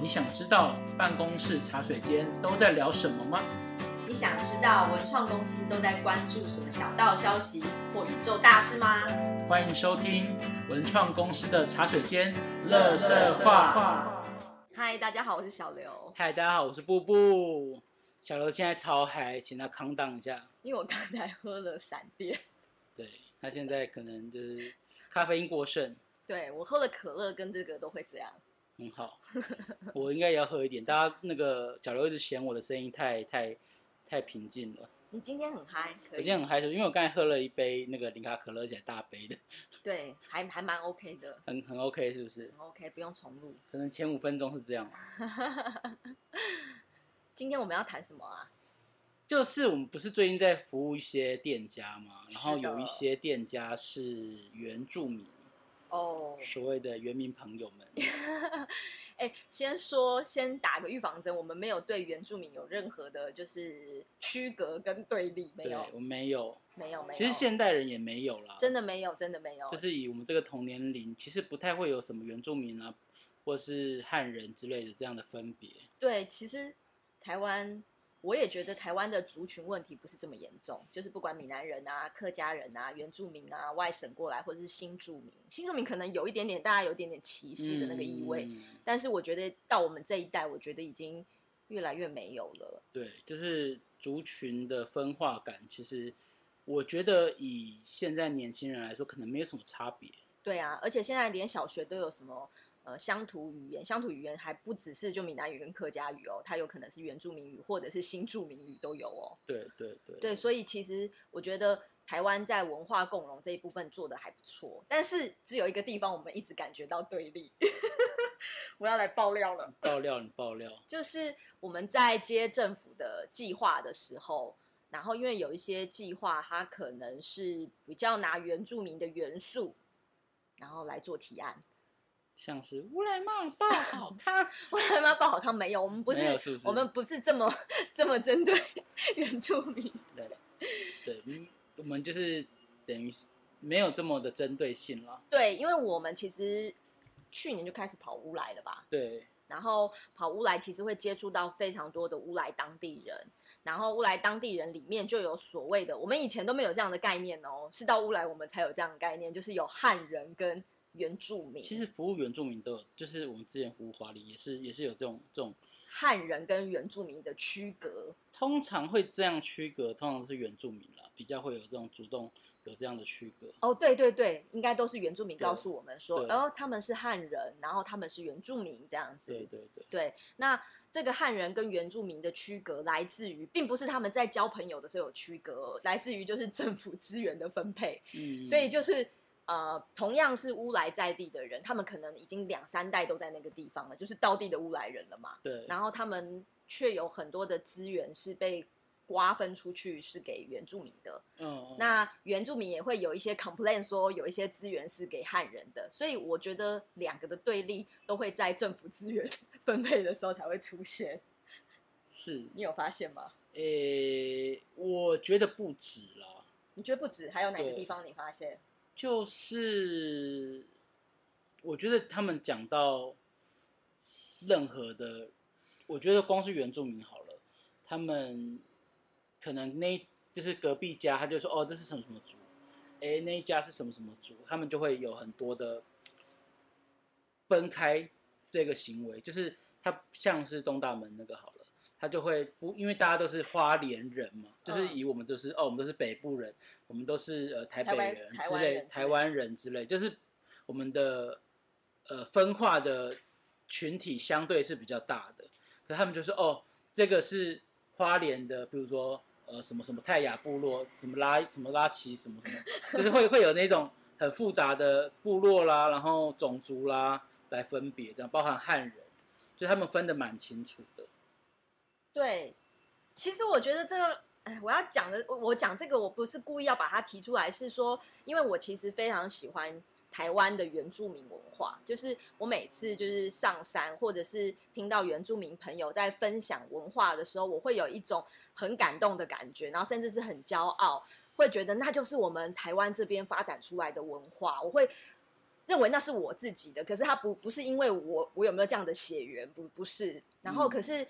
你想知道办公室茶水间都在聊什么吗？你想知道文创公司都在关注什么小道消息或宇宙大事吗？欢迎收听文创公司的茶水间乐色话。嗨，大家好，我是小刘。嗨，大家好，我是布布。小刘现在超嗨，请他扛档一下。因为我刚才喝了闪电，对他现在可能就是咖啡因过剩，对我喝了可乐跟这个都会这样。很好。我应该也要喝一点。大家那个小刘一直嫌我的声音太太太平静了。你今天很嗨，我今天很嗨，因为我刚才喝了一杯那个零卡可乐，而且大杯的，对，还还蛮 OK 的，很很 OK，是不是？很 OK，不用重录。可能前五分钟是这样。今天我们要谈什么啊？就是我们不是最近在服务一些店家嘛，然后有一些店家是原住民，哦，所谓的原民朋友们。哎，先说，先打个预防针，我们没有对原住民有任何的，就是区隔跟对立，没对有，，我没有，没有，没有。其实现代人也没有啦，真的没有，真的没有。就是以我们这个同年龄，其实不太会有什么原住民啊，或是汉人之类的这样的分别。对，其实台湾，我也觉得台湾的族群问题不是这么严重，就是不管闽南人啊、客家人啊、原住民啊、外省过来，或者是新住民，新住民可能有一点点，大家有一点点歧视的那个意味，嗯但是我觉得到我们这一代，我觉得已经越来越没有了。对，就是族群的分化感，其实我觉得以现在年轻人来说，可能没有什么差别。对啊，而且现在连小学都有什么呃乡土语言，乡土语言还不只是就闽南语跟客家语哦，它有可能是原住民语或者是新住民语都有哦。对对对，对，所以其实我觉得台湾在文化共融这一部分做的还不错，但是只有一个地方我们一直感觉到对立。我要来爆料了，爆料你爆料，就是我们在接政府的计划的时候，然后因为有一些计划，它可能是比较拿原住民的元素，然后来做提案。像是乌来嘛爆好看，我他妈不好看没有，我们不是是不是我们不是这么这么针对 原住民。对对，嗯我们就是等于是没有这么的针对性了。对，因为我们其实去年就开始跑乌来了吧，对，然后跑乌来其实会接触到非常多的乌来当地人，然后乌来当地人里面就有所谓的，我们以前都没有这样的概念哦，是到乌来我们才有这样的概念，就是有汉人跟原住民。其实服务原住民都有，就是我们之前服务华里也是也是有这种这种，汉人跟原住民的区隔，通常会这样区隔，通常是原住民啦，比较会有这种主动有这样的区隔。哦，对对对，应该都是原住民告诉我们说，对然后他们是汉人，然后他们是原住民这样子。对对对，对，那这个汉人跟原住民的区隔来自于，并不是他们在交朋友的时候有区隔，来自于就是政府资源的分配。嗯，所以就是呃，同样是乌来在地的人，他们可能已经两三代都在那个地方了，就是道地的乌来人了嘛。对，然后他们却有很多的资源是被瓜分出去，是给原住民的。嗯，嗯那原住民也会有一些 complain 说有一些资源是给汉人的，所以我觉得两个的对立都会在政府资源 分配的时候才会出现。是，你有发现吗？诶、我觉得不止啦，你觉得不止，还有哪个地方你发现？就是我觉得他们讲到任何的，我觉得光是原住民好了，他们可能那就是隔壁家，他就说哦这是什么什么族，哎那一家是什么什么族，他们就会有很多的分开这个行为，就是他像是东大门那个好。他就会不，因为大家都是花莲人嘛，就是嗯以我们都是哦，我们都是北部人，我们都是呃台北人之类，台湾人之类就是我们的呃分化的群体相对是比较大的。可他们就说哦，这个是花莲的，比如说呃什么什么泰雅部落，什么拉什么拉奇什么什么，就是会会有那种很复杂的部落啦，然后种族啦来分别，这样包含汉人，就他们分的蛮清楚的。对，其实我觉得这个，哎，我要讲的，我我讲这个，我不是故意要把它提出来，是说，因为我其实非常喜欢台湾的原住民文化，就是我每次就是上山，或者是听到原住民朋友在分享文化的时候，我会有一种很感动的感觉，然后甚至是很骄傲，会觉得那就是我们台湾这边发展出来的文化，我会认为那是我自己的，可是他不不是因为我我有没有这样的血缘，不不是。然后可是，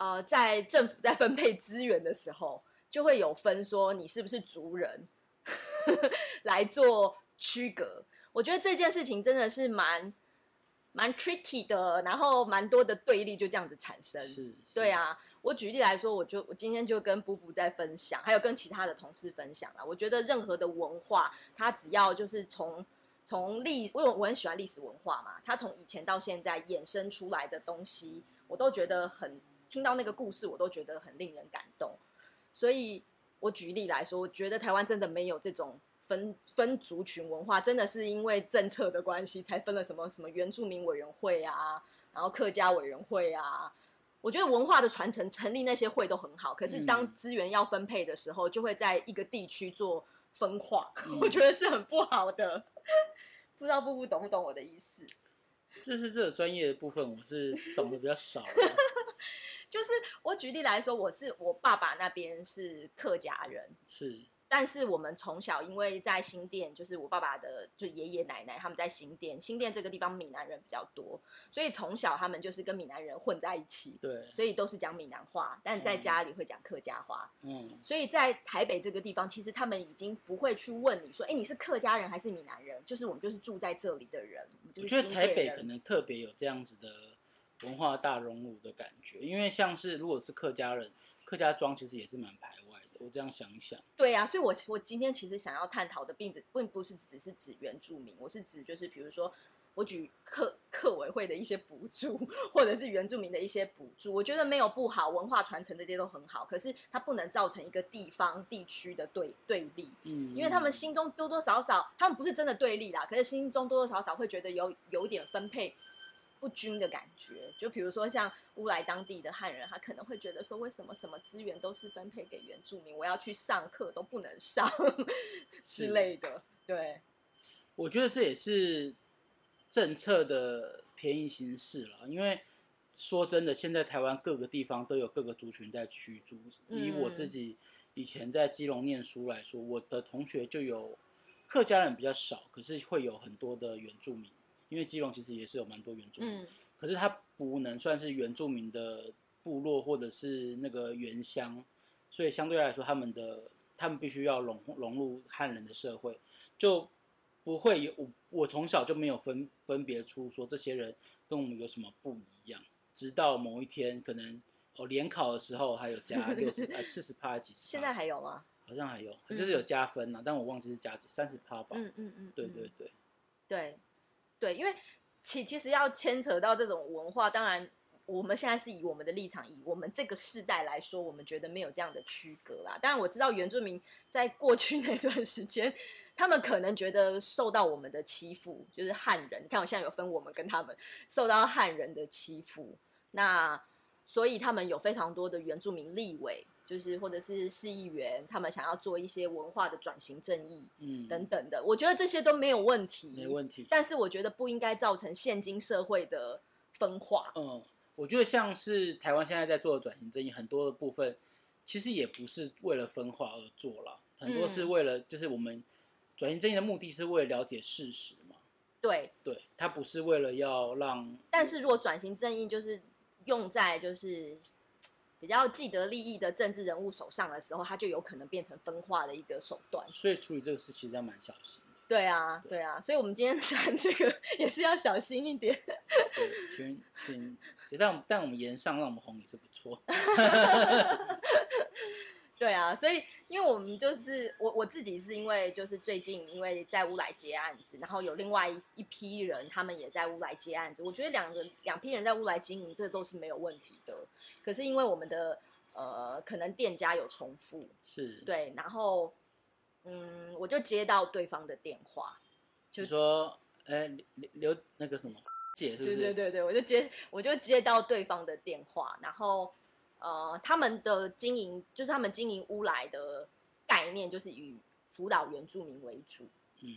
呃，在政府在分配资源的时候，就会有分说你是不是族人 来做区隔。我觉得这件事情真的是蛮蛮 tricky 的，然后蛮多的对立就这样子产生。是，对啊。我举例来说，我就我今天就跟布布在分享，还有跟其他的同事分享啊。我觉得任何的文化，它只要就是从从历，因为我很喜欢历史文化嘛，它从以前到现在衍生出来的东西，我都觉得很听到那个故事，我都觉得很令人感动。所以我举例来说，我觉得台湾真的没有这种分分族群文化，真的是因为政策的关系才分了什么什么原住民委员会啊，然后客家委员会啊。我觉得文化的传承成立那些会都很好，可是当资源要分配的时候，就会在一个地区做分化，我觉得是很不好的。不知道布布懂不懂我的意思？就是这个专业的部分，我是懂得比较少。就是我举例来说，我是我爸爸那边是客家人，是。但是我们从小因为在新店，就是我爸爸的就爷爷奶奶他们在新店，新店这个地方闽南人比较多，所以从小他们就是跟闽南人混在一起，对，所以都是讲闽南话，但在家里会讲客家话，嗯，所以在台北这个地方，其实他们已经不会去问你说，哎，你是客家人还是闽南人？就是我们就是住在这里的人，我觉得台北可能特别有这样子的文化大熔炉的感觉，因为像是如果是客家人，客家庄其实也是蛮排外的。我这样想一想，对呀，所以，我我今天其实想要探讨的，并并不是只是指原住民，我是指就是比如说，我举客客委会的一些补助，或者是原住民的一些补助，我觉得没有不好，文化传承这些都很好，可是它不能造成一个地方地区的对对立，嗯，因为他们心中多多少少，他们不是真的对立啦，可是心中多多少少会觉得有有点分配。不均的感觉，就比如说像乌来当地的汉人，他可能会觉得说，为什么什么资源都是分配给原住民，我要去上课都不能上 之类的。对，我觉得这也是政策的便宜形式了。因为说真的，现在台湾各个地方都有各个族群在居住。以我自己以前在基隆念书来说，我的同学就有客家人比较少，可是会有很多的原住民。因为基隆其实也是有蛮多原住民，可是它不能算是原住民的部落或者是那个原乡，所以相对来说，他们的他们必须要融融入汉人的社会，就不会有我我从小就没有分分别出说这些人跟我们有什么不一样，直到某一天可能哦联考的时候还有加 六十呃四十趴几，现在还有吗？好像还有，就是有加分呐，但我忘记是加几三十趴吧。嗯嗯嗯，对对对，对。对，因为其其实要牵扯到这种文化，当然我们现在是以我们的立场，以我们这个世代来说，我们觉得没有这样的区隔啦。当然我知道原住民在过去那段时间，他们可能觉得受到我们的欺负，就是汉人。你看我现在有分我们跟他们受到汉人的欺负，那所以他们有非常多的原住民立委。就是或者是市议员，他们想要做一些文化的转型正义，嗯，等等的，我觉得这些都没有问题，没问题。但是我觉得不应该造成现今社会的分化。嗯，我觉得像是台湾现在在做的转型正义，很多的部分其实也不是为了分化而做了，很多是为了就是我们转型正义的目的是为了了解事实嘛。对，对，它不是为了要让。但是如果转型正义就是用在就是。比较既得利益的政治人物手上的时候，他就有可能变成分化的一个手段。所以处理这个事其实要蛮小心的。对啊，对啊，所以我们今天 谈这个也是要小心一点。对，请请，但但我们言上让我们红也是不错。对啊，所以因为我们就是我我自己是因为就是最近因为在乌来接案子，然后有另外一一批人他们也在乌来接案子，我觉得两个两批人在乌来经营，这都是没有问题的。可是因为我们的呃可能店家有重复，是对，然后嗯我就接到对方的电话，就说哎刘刘那个什么姐是不是？对对对对，我就接我就接到对方的电话，然后。呃，他们的经营就是他们经营乌来的概念，就是以辅导原住民为主。嗯，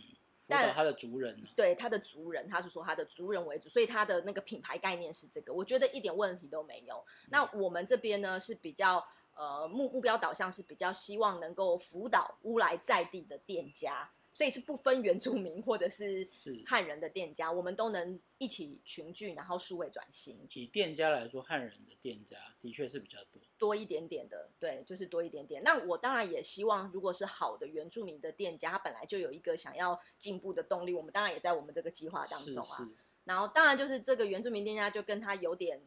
辅导他的族人。对他的族人，他是说他的族人为主，所以他的那个品牌概念是这个，我觉得一点问题都没有。那我们这边呢是比较呃目目标导向，是比较希望能够辅导乌来在地的店家，所以是不分原住民或者是是汉人的店家，我们都能一起群聚，然后数位转型以店家来说，汉人的店家的确是比较多。多一点点的，对，就是多一点点。那我当然也希望，如果是好的原住民的店家，他本来就有一个想要进步的动力，我们当然也在我们这个计划当中啊。是，然后当然就是这个原住民店家就跟他有点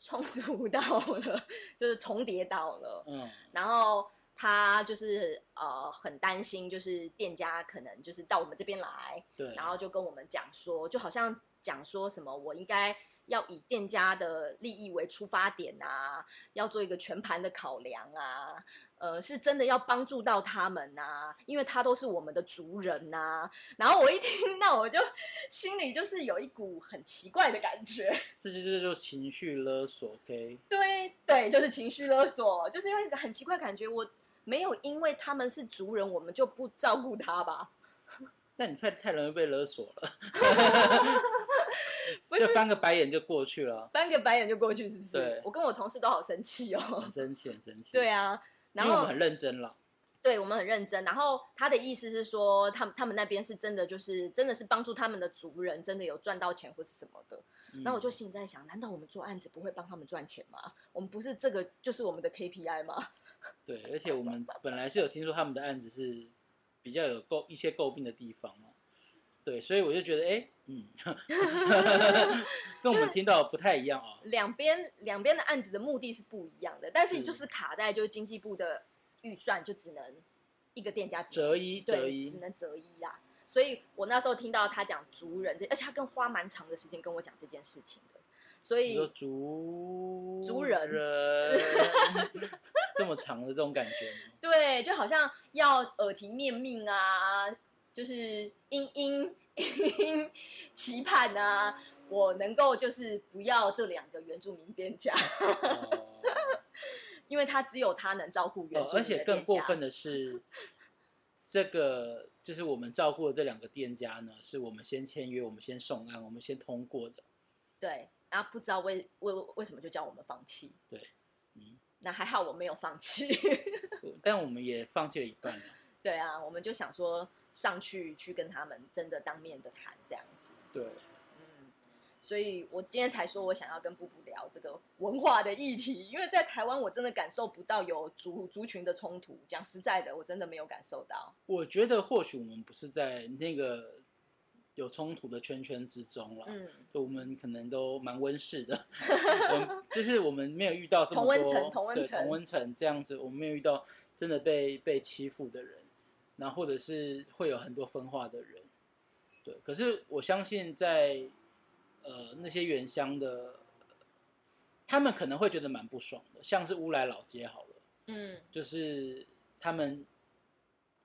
冲突到了，就是重叠到了。嗯，然后他就是呃很担心，就是店家可能就是到我们这边来，对。然后就跟我们讲说，就好像讲说什么我应该要以店家的利益为出发点啊，要做一个全盘的考量啊。呃，是真的要帮助到他们呐、因为他都是我们的族人呐、然后我一听到，我就心里就是有一股很奇怪的感觉。这就是就情绪勒索，OK？对对，就是情绪勒索，就是因为一个很奇怪感觉，我没有因为他们是族人，我们就不照顾他吧？那你太太容易被勒索了，翻个白眼就过去了，翻个白眼就过去，是不是对？我跟我同事都好生气哦很。生气，很生气。对，啊，然后我们很认真了。对我们很认真，然后他的意思是说，他们他们那边是真的，就是真的是帮助他们的族人，真的有赚到钱或是什么的。嗯那我就心里在想，难道我们做案子不会帮他们赚钱吗？我们不是这个就是我们的 KPI 吗？对，而且我们本来是有听说他们的案子是比较有诟一些诟病的地方嘛，对，所以我就觉得，哎，嗯，跟我们听到的不太一样啊、两边两边的案子的目的是不一样的，但是是就是卡在就是经济部的预算就只能一个店家只能折一折对，一只，能折一啦。所以我那时候听到他讲族人这，而且他跟花蛮长的时间跟我讲这件事情的，所以族族人人 这么长的这种感觉吗？对，就好像要耳提面命啊，就是殷殷殷期盼啊，我能够就是不要这两个原住民店家，哦 因为他只有他能照顾原哦住民而且更过分的是，这个就是我们照顾的这两个店家呢，是我们先签约，我们先送案，我们先通过的。对，然后不知道为为为什么就叫我们放弃。对，嗯，那还好我没有放弃。但我们也放弃了一半了。对啊，我们就想说上去去跟他们真的当面的谈这样子。对，嗯，所以我今天才说我想要跟布布聊这个文化的议题，因为在台湾我真的感受不到有族族群的冲突。讲实在的，我真的没有感受到。我觉得或许我们不是在那个有冲突的圈圈之中了。嗯，就我们可能都蛮温室的，我们就是我们没有遇到这么多同温层同温对层同温层这样子，我们没有遇到真的被被欺负的人，然后或者是会有很多分化的人，对。可是我相信在呃那些原乡的，他们可能会觉得蛮不爽的，像是乌来老街好了，嗯就是他们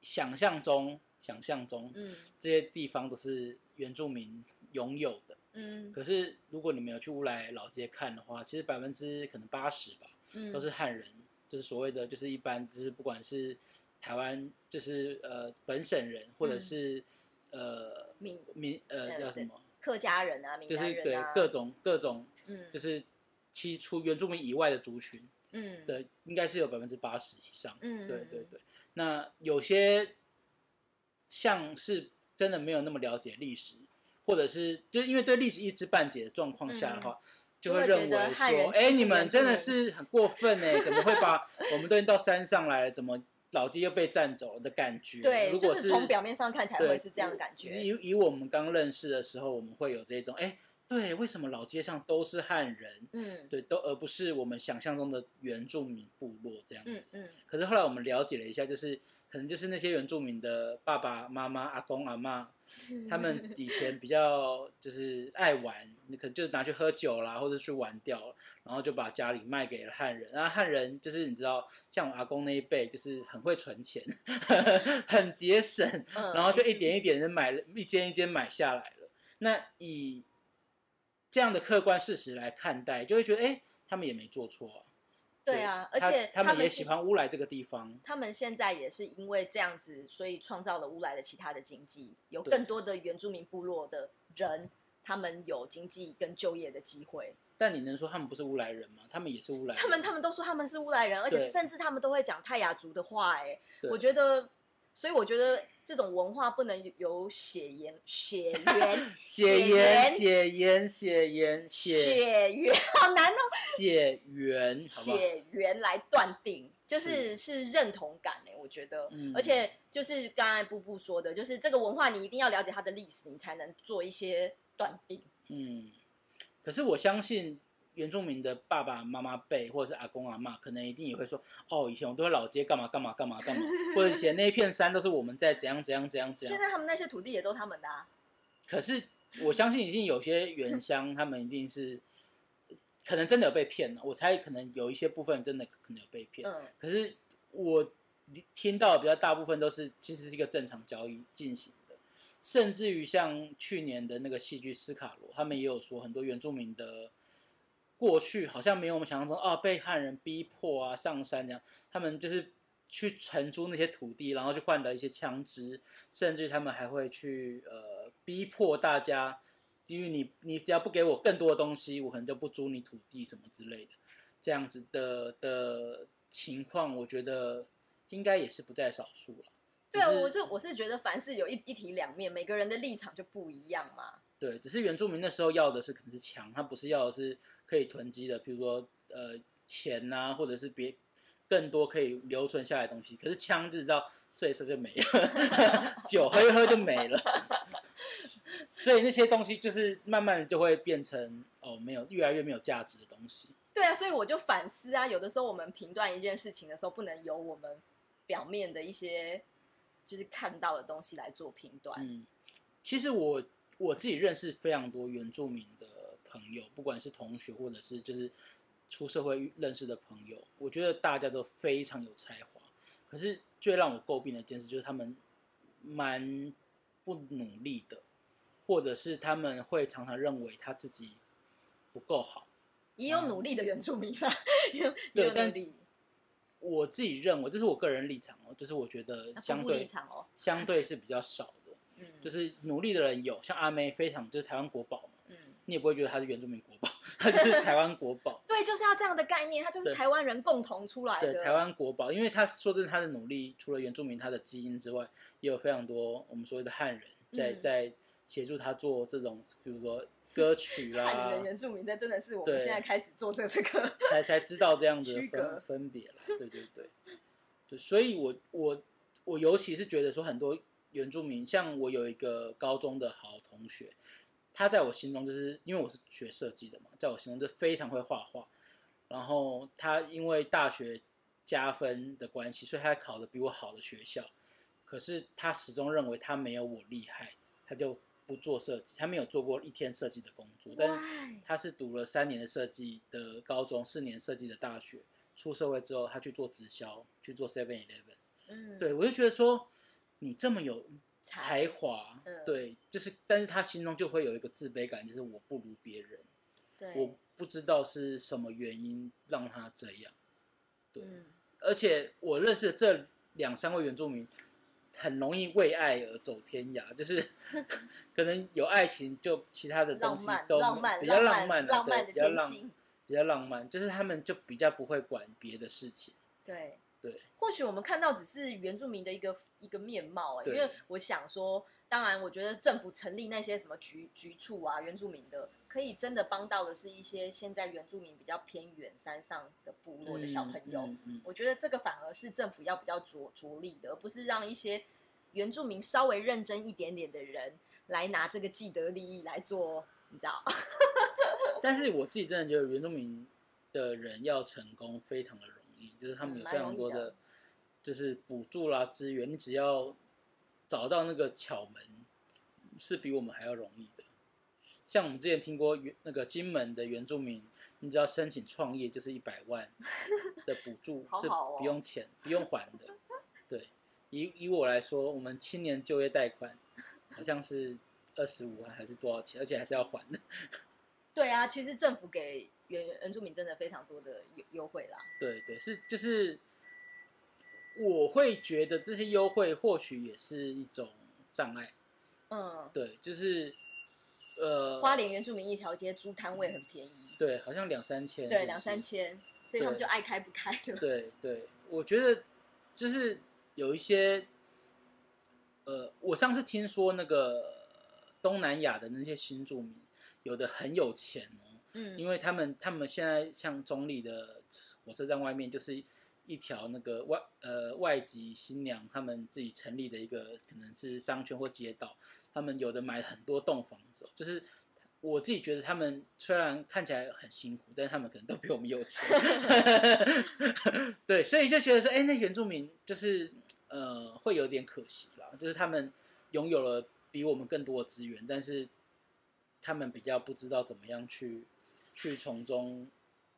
想象中想象中嗯。这些地方都是原住民拥有的。嗯。可是如果你没有去乌来老街看的话，其实百分之可能八十吧，嗯，都是汉人，就是所谓的就是一般就是不管是台湾就是呃本省人，或者是、呃民民呃呃叫什么，客家人啊，闽就是对各种各种嗯。就是其除原住民以外的族群嗯。对，应该是有百分之八十以上。嗯，对对对，那有些像是真的没有那么了解历史，或者是就是因为对历史一知半解的状况下的话，就就会认为说，哎，你们真的是很过分哎，怎么会把 我们都已经到山上来了，怎么老街又被占走了的感觉？对，如果就是从表面上看起来会是这样的感觉。以以我们刚认识的时候，我们会有这种，哎，对，为什么老街上都是汉人？嗯对，都而不是我们想象中的原住民部落这样子。嗯嗯可是后来我们了解了一下，就是可能就是那些原住民的爸爸妈妈、阿公阿妈，他们以前比较就是爱玩，你可能就拿去喝酒啦，或者去玩掉了，然后就把家里卖给了汉人。然后汉人就是你知道，像我阿公那一辈，就是很会存钱，很节省，嗯，然后就一点一点的买了一间一间买下来了。那以这样的客观事实来看待，就会觉得，哎，他们也没做错啊。对啊，而且他们也喜欢乌来这个地方。他们现在也是因为这样子，所以创造了乌来的其他的经济，有更多的原住民部落的人，他们有经济跟就业的机会。但你能说他们不是乌来人吗？他们也是乌来人。他们他们都说他们是乌来人，而且甚至他们都会讲泰雅族的话、哎，我觉得所以我觉得这种文化不能有血 缘、血缘、血缘、血缘、血缘、血缘，好难哦。血缘，血缘来断定，就是是认同感哎，我觉得，而且就是刚才布布说的，就是这个文化你一定要了解它的历史，你才能做一些断定。嗯，可是我相信。原住民的爸爸妈妈辈，或者是阿公阿妈，可能一定也会说：“哦，以前我都会老街干嘛干嘛干嘛干嘛，或者以前那一片山都是我们在怎样怎样怎样怎样。”现在他们那些土地也都他们的。啊。可是我相信，一定有些原乡，他们一定是可能真的有被骗了。我猜可能有一些部分真的可能有被骗。嗯。可是我听到比较大部分都是，其实是一个正常交易进行的。甚至于像去年的那个戏剧《斯卡罗》，他们也有说很多原住民的。过去好像没有我们想象中啊，被汉人逼迫啊上山这样，他们就是去承租那些土地，然后去换得一些枪支，甚至他们还会去呃逼迫大家，因为你你只要不给我更多的东西，我可能就不租你土地什么之类的，这样子的的情况，我觉得应该也是不在少数了。对啊，我就我是觉得凡事有一一体两面，每个人的立场就不一样嘛。对，只是原住民那时候要的是可能是枪，他不是要的是。可以囤积的，比如说呃钱呐，或者是别更多可以留存下来的东西。可是枪就知道射一射就没了，酒喝一喝就没了。所以那些东西就是慢慢就会变成哦，没有越来越没有价值的东西。对啊，所以我就反思啊，有的时候我们评断一件事情的时候，不能由我们表面的一些就是看到的东西来做评断。嗯，其实我我自己认识非常多原住民的。朋友，不管是同学或者是就是出社会认识的朋友，我觉得大家都非常有才华。可是最让我诟病的一件事就是他们蛮不努力的，或者是他们会常常认为他自己不够好。也有努力的原住民啦，有，对，但我自己认为，这是我个人立场哦，就是我觉得相对相对是比较少的。嗯，就是努力的人有，像阿妹非常就是台湾国宝嘛，嗯。你也不会觉得她是原住民国宝，她就是台湾国宝。对，就是要这样的概念，她就是台湾人共同出来的。对，台湾国宝，因为他说真的，他的努力除了原住民他的基因之外，也有非常多我们所谓的汉人在在协助他做这种，比如说歌曲啦。汉人原住民，这真的是我们现在开始做这这个才才知道这样子分分别了。对对对，对所以，我我我尤其是觉得说，很多原住民，像我有一个高中的好同学。他在我心中就是因为我是学设计的嘛，在我心中就非常会画画。然后他因为大学加分的关系，所以他考的比我好的学校。可是他始终认为他没有我厉害，他就不做设计。他没有做过一天设计的工作，但是他是读了三年的设计的高中，四年设计的大学。出社会之后，他去做直销，去做 Seven Eleven。嗯，对我就觉得说，你这么有。才华，对，就是，但是他心中就会有一个自卑感，就是我不如别人，对，我不知道是什么原因让他这样，对，而且我认识的这两三位原住民，很容易为爱而走天涯，就是 可能有爱情，就其他的东西都比较浪漫，浪漫的比较浪，比较浪漫，就是他们就比较不会管别的事情，对。对，或许我们看到只是原住民的一个一个面貌啊，因为我想说，当然，我觉得政府成立那些什么局局处啊，原住民的，可以真的帮到的是一些现在原住民比较偏远山上的部落的小朋友。我觉得这个反而是政府要比较着着力的，而不是让一些原住民稍微认真一点点的人来拿这个既得利益来做，你知道？但是我自己真的觉得原住民的人要成功非常的容易。就是他们有非常多的，就是补助啦资源，你只要找到那个巧门，是比我们还要容易的。像我们之前听过原那个金门的原住民，你只要申请创业，就是一百万的补助，是不用钱、不用还的。对，以以我来说，我们青年就业贷款好像是二十五万还是多少钱，而且还是要还的。对啊，其实政府给。原原住民真的非常多的优优惠啦。对对，是就是，我会觉得这些优惠或许也是一种障碍。嗯，对，就是呃，花莲原住民一条街租摊位很便宜。对，好像两三千。对，两三千，所以他们就爱开不开的。对对，我觉得就是有一些呃，我上次听说那个东南亚的那些新住民，有的很有钱哦，嗯，因为他们他们现在像中立的火车站外面就是一条那个外呃外籍新娘他们自己成立的一个可能是商圈或街道，他们有的买很多栋房子哦，就是我自己觉得他们虽然看起来很辛苦，但是他们可能都比我们有钱，对，所以就觉得说，哎，那原住民就是呃会有点可惜啦，就是他们拥有了比我们更多的资源，但是他们比较不知道怎么样去去从中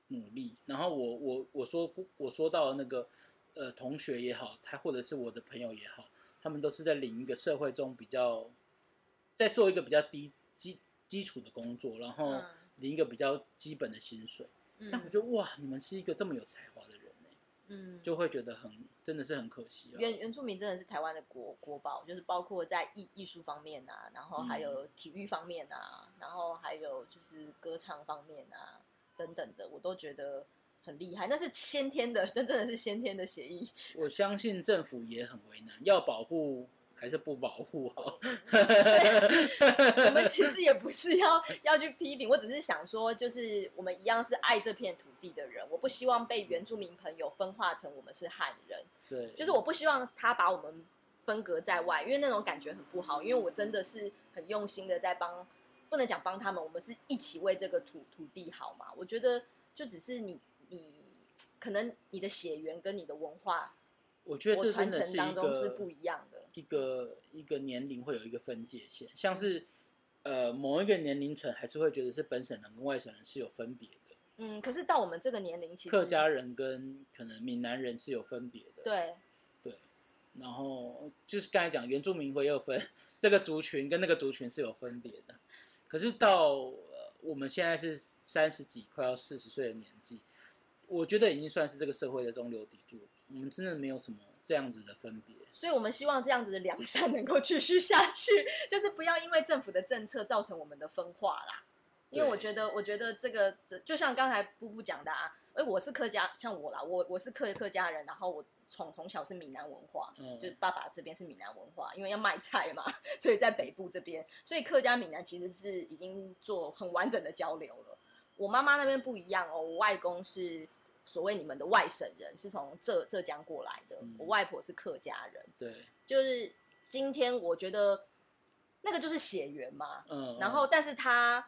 努力。然后我我我说我说到那个呃同学也好，他或者是我的朋友也好，他们都是在领一个社会中比较在做一个比较低基基础的工作，然后嗯领一个比较基本的薪水。嗯但我觉得哇，你们是一个这么有才华的人呢，嗯，就会觉得很真的是很可惜啊。原原住民真的是台湾的国国宝，就是包括在艺艺术方面啊，然后还有体育方面啊，然后还有就是歌唱方面啊等等的，我都觉得很厉害。那是先天的，那真的是先天的协议。我相信政府也很为难，要保护还是不保护好？我们 其实也不是要要去批评，我只是想说，就是我们一样是爱这片土地的人，我不希望被原住民朋友分化成我们是汉人。对，就是我不希望他把我们分隔在外，因为那种感觉很不好。因为我真的是很用心的在帮，不能讲帮他们，我们是一起为这个土土地好嘛。我觉得就只是你你可能你的血缘跟你的文化，我觉得我传承这真的是一当中是不一样的。一个一个年龄会有一个分界线，像是呃某一个年龄层还是会觉得是本省人跟外省人是有分别的，嗯，可是到我们这个年龄，其实客家人跟可能闽南人是有分别的。对对然后就是刚才讲原住民会有分，这个族群跟那个族群是有分别的。可是到呃我们现在是三十几快要四十岁的年纪，我觉得已经算是这个社会的中流砥柱了。我们真的没有什么这样子的分别。所以我们希望这样子的良善能够继续下去，就是不要因为政府的政策造成我们的分化啦。因为我觉得，我觉得这个这就像刚才布布讲的啊，哎，我是客家，像我啦，我我是客客家人，然后我从从小是闽南文化，嗯就是爸爸这边是闽南文化，因为要卖菜嘛，所以在北部这边，所以客家闽南其实是已经做很完整的交流了。我妈妈那边不一样哦，我外公是所谓你们的外省人，是从浙浙江过来的，嗯我外婆是客家人。对，就是今天我觉得那个就是血缘嘛，嗯。然后但是他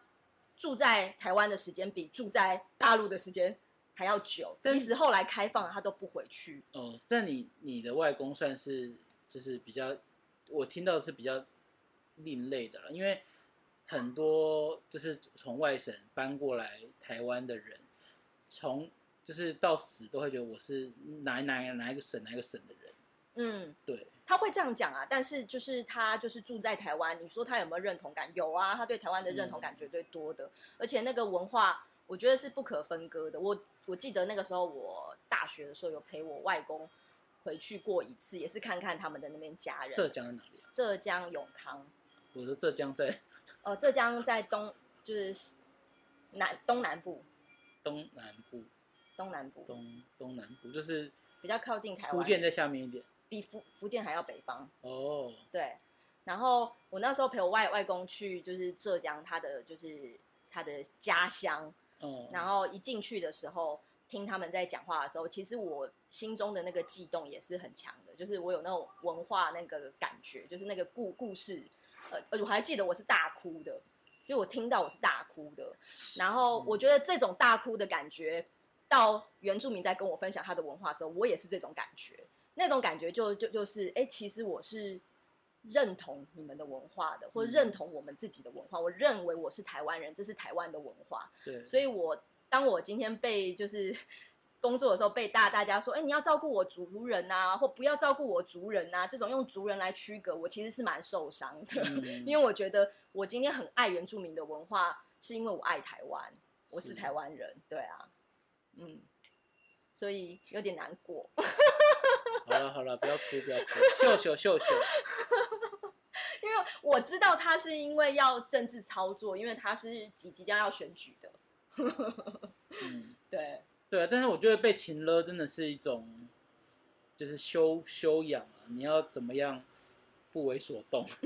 住在台湾的时间比住在大陆的时间还要久，但即使后来开放了，他都不回去。哦，但你你的外公算是就是比较，我听到的是比较另类的了，因为很多就是从外省搬过来台湾的人，从就是到死都会觉得我是哪哪哪一个省哪一个省的人，嗯，对，他会这样讲啊，但是就是他就是住在台湾，你说他有没有认同感？有啊，他对台湾的认同感绝对多的，而且那个文化我觉得是不可分割的。我我记得那个时候我大学的时候有陪我外公回去过一次，也是看看他们的那边家人。浙江在哪里啊？浙江永康，我说浙江在呃，浙江在东就是南东南部，东南部，东南部。东东南部就是比较靠近台湾，福建在下面一点。比福福建还要北方。哦，对，然后我那时候陪我外外公去，就是浙江他的就是他的家乡，哦，然后一进去的时候，听他们在讲话的时候，其实我心中的那个悸动也是很强的，就是我有那种文化那个感觉，就是那个故故事，呃，呃我还记得我是大哭的，就我听到我是大哭的，然后我觉得这种大哭的感觉，到原住民在跟我分享他的文化的时候，我也是这种感觉，那种感觉就就就是，哎，其实我是。认同你们的文化的，或者认同我们自己的文化，我认为我是台湾人，这是台湾的文化，对，所以我当我今天被就是 工作的时候被大大家说，哎、你要照顾我族人啊，或不要照顾我族人啊，这种用族人来区隔，我其实是蛮受伤的，嗯。因为我觉得我今天很爱原住民的文化，是因为我爱台湾，我是是。台湾人，对啊，嗯，所以有点难过，好了好了，不要哭不要哭，秀秀秀秀，因为我知道他是因为要政治操作，因为他是即即将要选举的，嗯。对，对啊，但是我觉得被情勒真的是一种，就是修修养啊。你要怎么样不为所动。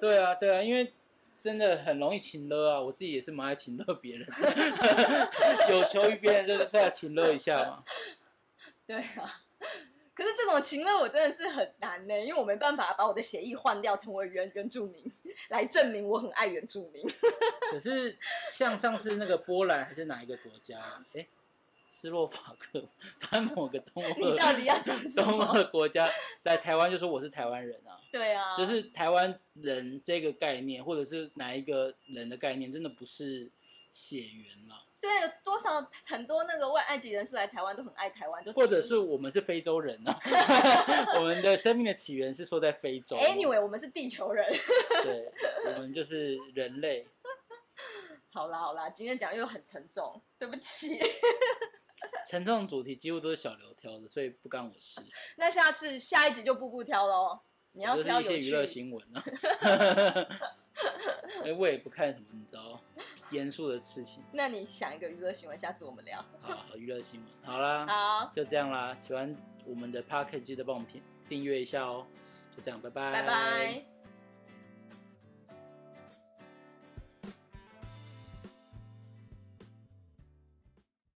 对啊，对啊，因为真的很容易情勒啊，我自己也是蛮爱情勒别人，有求于别人就是要情勒一下嘛。对啊。可是这种情乐我真的是很难呢，因为我没办法把我的协议换掉，成为原原住民，来证明我很爱原住民。可是像上次那个波兰还是哪一个国家？哎，斯洛伐克，他某个东 你到底要讲什东么？欧国家来台湾就说我是台湾人啊，对啊，就是台湾人这个概念，或者是哪一个人的概念，真的不是血缘啦，对，多少很多那个外埃及人士来台湾都很爱台湾，就或者是我们是非洲人啊，我们的生命的起源是说在非洲。anyway 我们是地球人。对，我们就是人类。好啦好啦，今天讲又很沉重，对不起。沉重的主题几乎都是小刘挑的，所以不干我事。那下次下一集就步步挑喽，你要我挑有就是一些娱乐。新闻啊。因为我也不看什么你知道严肃的事情那你想一个娱乐新闻，下次我们聊。好，娱乐新闻。好啦，好，就这样啦。喜欢我们的 p o c k e t 记得帮我们订订阅一下哦。就这样，拜拜，拜拜。